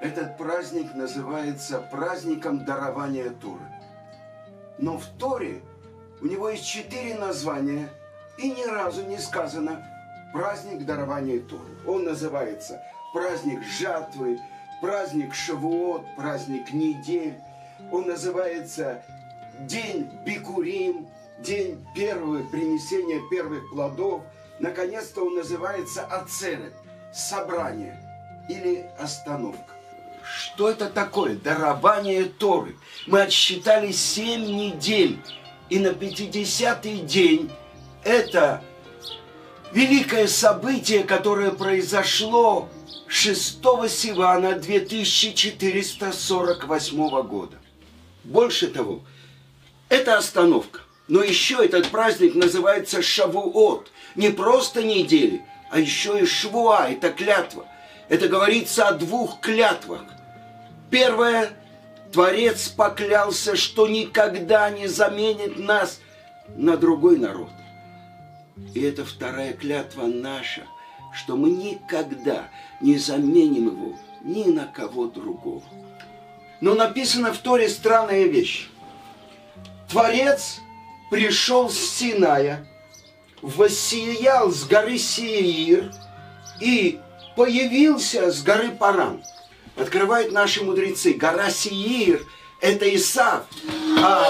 Этот праздник называется праздником дарования Туры. Но в Торе у него есть четыре названия, и ни разу не сказано праздник дарования Торы. Он называется праздник жатвы, праздник Шавуот, праздник недель. Он называется день Бикурим, день первого принесения первых плодов. Наконец-то он называется Ацерет, собрание или остановка. Что это такое? Дарование Торы. Мы отсчитали семь недель. И на 50-й день это великое событие, которое произошло 6 Сивана 2448 года. Больше того, это остановка. Но еще этот праздник называется Шавуот. Не просто недели, а еще и Швуа, это клятва. Это говорится о двух клятвах. Первое, Творец поклялся, что никогда не заменит нас на другой народ. И это вторая клятва наша, что мы никогда не заменим его ни на кого другого. Но написано в Торе странная вещь. Творец пришел с Синая, воссиял с горы Сиир и появился с горы Паран – открывают наши мудрецы. Гора Сиир – это Исав, а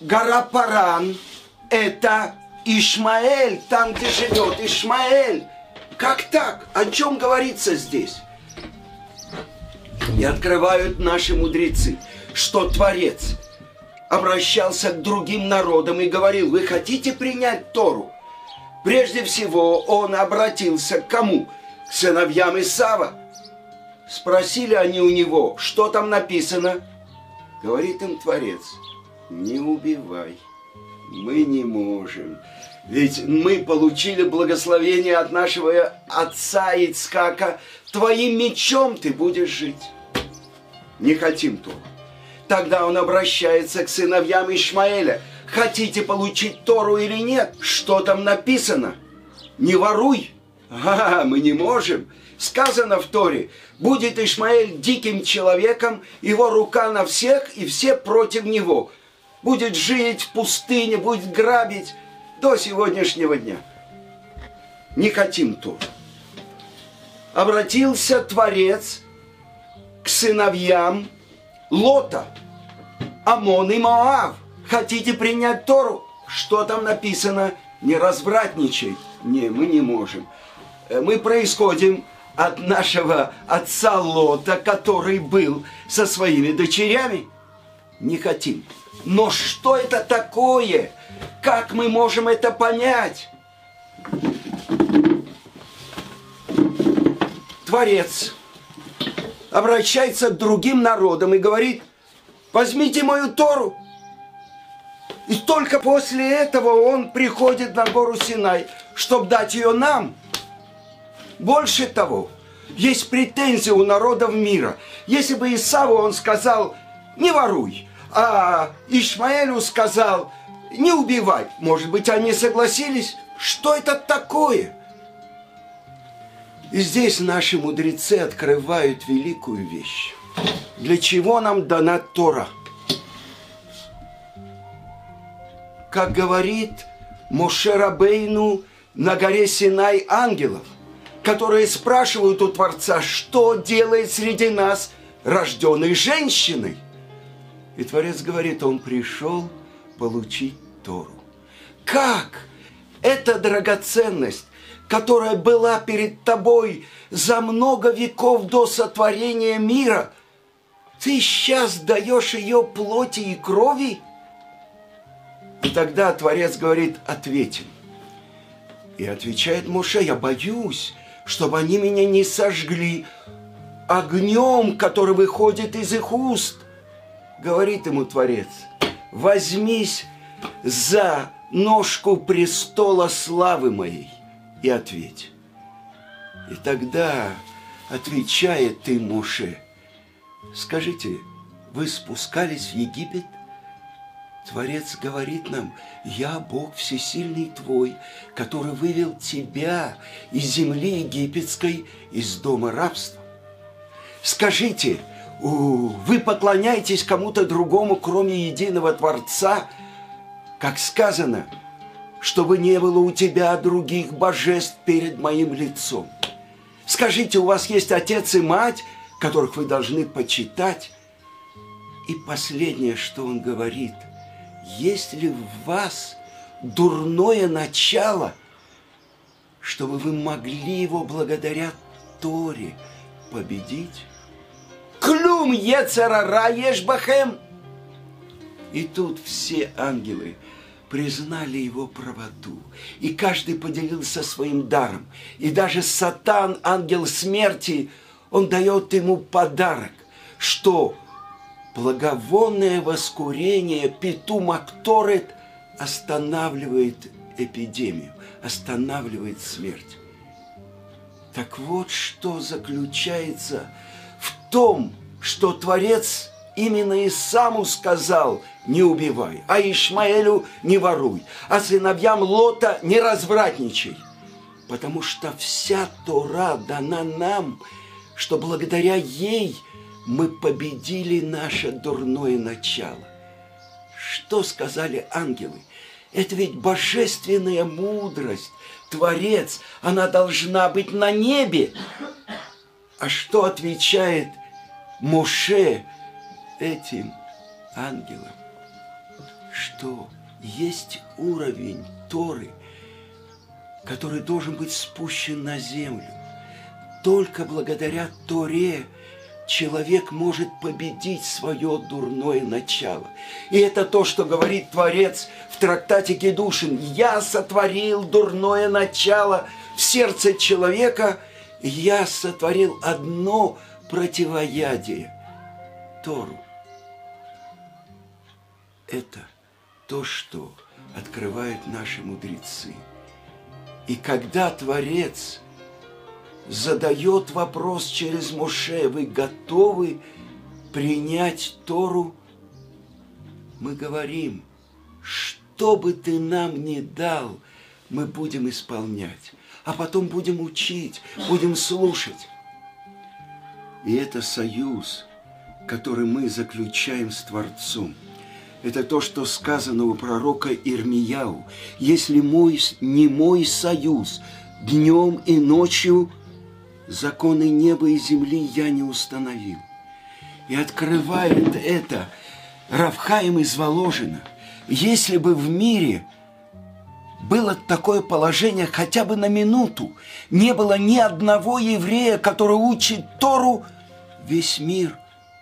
гора Паран – это Ишмаэль, там, где живет Ишмаэль. Как так? О чем говорится здесь? И открывают наши мудрецы, что Творец обращался к другим народам и говорил, вы хотите принять Тору? Прежде всего он обратился к кому? К сыновьям Исава Спросили они у него, что там написано. Говорит им Творец, не убивай, мы не можем. Ведь мы получили благословение от нашего отца Ицкака, твоим мечом ты будешь жить. Не хотим Тору. Тогда он обращается к сыновьям Ишмаэля. Хотите получить Тору или нет? Что там написано? Не воруй. А, мы не можем. Сказано в Торе, будет Ишмаэль диким человеком, его рука на всех и все против него. Будет жить в пустыне, будет грабить до сегодняшнего дня. Не хотим Тору. Обратился Творец к сыновьям Лота, Амон и Моав. Хотите принять Тору? Что там написано? Не развратничай. Не, мы не можем. Э, мы происходим от нашего отца Лота, который был со своими дочерями? Не хотим. Но что это такое? Как мы можем это понять? Творец обращается к другим народам и говорит, возьмите мою Тору. И только после этого он приходит на гору Синай, чтобы дать ее нам – больше того, есть претензии у народов мира. Если бы Исаву он сказал, не воруй, а Ишмаэлю сказал, не убивай, может быть, они согласились? Что это такое? И здесь наши мудрецы открывают великую вещь. Для чего нам дана Тора? Как говорит Мошерабейну на горе Синай ангелов, которые спрашивают у Творца, что делает среди нас рожденной женщиной. И Творец говорит, он пришел получить Тору. Как? Это драгоценность, которая была перед тобой за много веков до сотворения мира. Ты сейчас даешь ее плоти и крови? И тогда Творец говорит, ответим. И отвечает Моше, я боюсь, чтобы они меня не сожгли огнем, который выходит из их уст. Говорит ему Творец, возьмись за ножку престола славы моей и ответь. И тогда отвечает ты, Муше, скажите, вы спускались в Египет? Творец говорит нам, я Бог всесильный твой, который вывел тебя из земли египетской, из дома рабства. Скажите, вы поклоняетесь кому-то другому, кроме единого Творца, как сказано, чтобы не было у тебя других божеств перед моим лицом. Скажите, у вас есть отец и мать, которых вы должны почитать? И последнее, что он говорит, есть ли в вас дурное начало, чтобы вы могли его благодаря Торе победить? Клюм ецарара ешбахем. И тут все ангелы признали его правоту. И каждый поделился своим даром. И даже Сатан, ангел смерти, он дает ему подарок, что благовонное воскурение Петум Акторет останавливает эпидемию, останавливает смерть. Так вот, что заключается в том, что Творец именно Исаму сказал «не убивай», а Ишмаэлю «не воруй», а сыновьям Лота «не развратничай». Потому что вся Тора дана нам, что благодаря ей мы победили наше дурное начало. Что сказали ангелы? Это ведь божественная мудрость, Творец, она должна быть на небе. А что отвечает Моше этим ангелам? Что есть уровень Торы, который должен быть спущен на землю. Только благодаря Торе человек может победить свое дурное начало. И это то, что говорит Творец в трактате Гедушин. «Я сотворил дурное начало в сердце человека, я сотворил одно противоядие – Тору». Это то, что открывают наши мудрецы. И когда Творец – задает вопрос через Моше, вы готовы принять Тору? Мы говорим, что бы ты нам ни дал, мы будем исполнять, а потом будем учить, будем слушать. И это союз, который мы заключаем с Творцом. Это то, что сказано у пророка Ирмияу. Если мой, не мой союз днем и ночью – законы неба и земли я не установил. И открывает это Равхаим из Воложина. Если бы в мире было такое положение хотя бы на минуту, не было ни одного еврея, который учит Тору, весь мир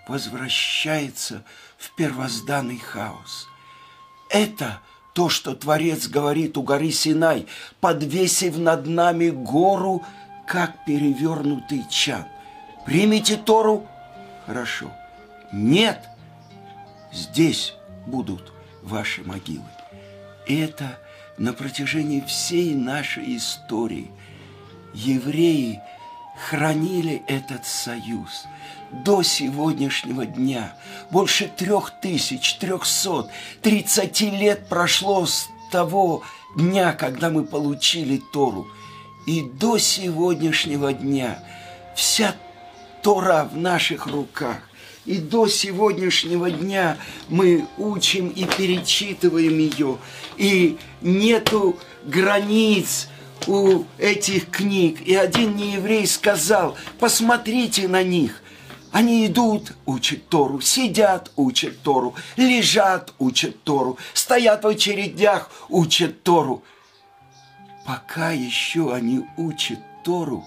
возвращается в первозданный хаос. Это то, что Творец говорит у горы Синай, подвесив над нами гору – как перевернутый чан. Примите Тору? Хорошо. Нет, здесь будут ваши могилы. Это на протяжении всей нашей истории. Евреи хранили этот союз до сегодняшнего дня. Больше трех тысяч, трехсот, тридцати лет прошло с того дня, когда мы получили Тору – и до сегодняшнего дня вся Тора в наших руках. И до сегодняшнего дня мы учим и перечитываем ее. И нету границ у этих книг. И один нееврей сказал, посмотрите на них. Они идут, учат Тору, сидят, учат Тору, лежат, учат Тору, стоят в очередях, учат Тору пока еще они учат Тору,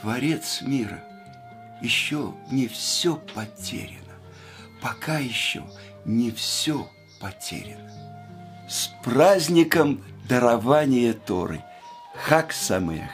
Творец мира, еще не все потеряно. Пока еще не все потеряно. С праздником дарования Торы. Хак Самех!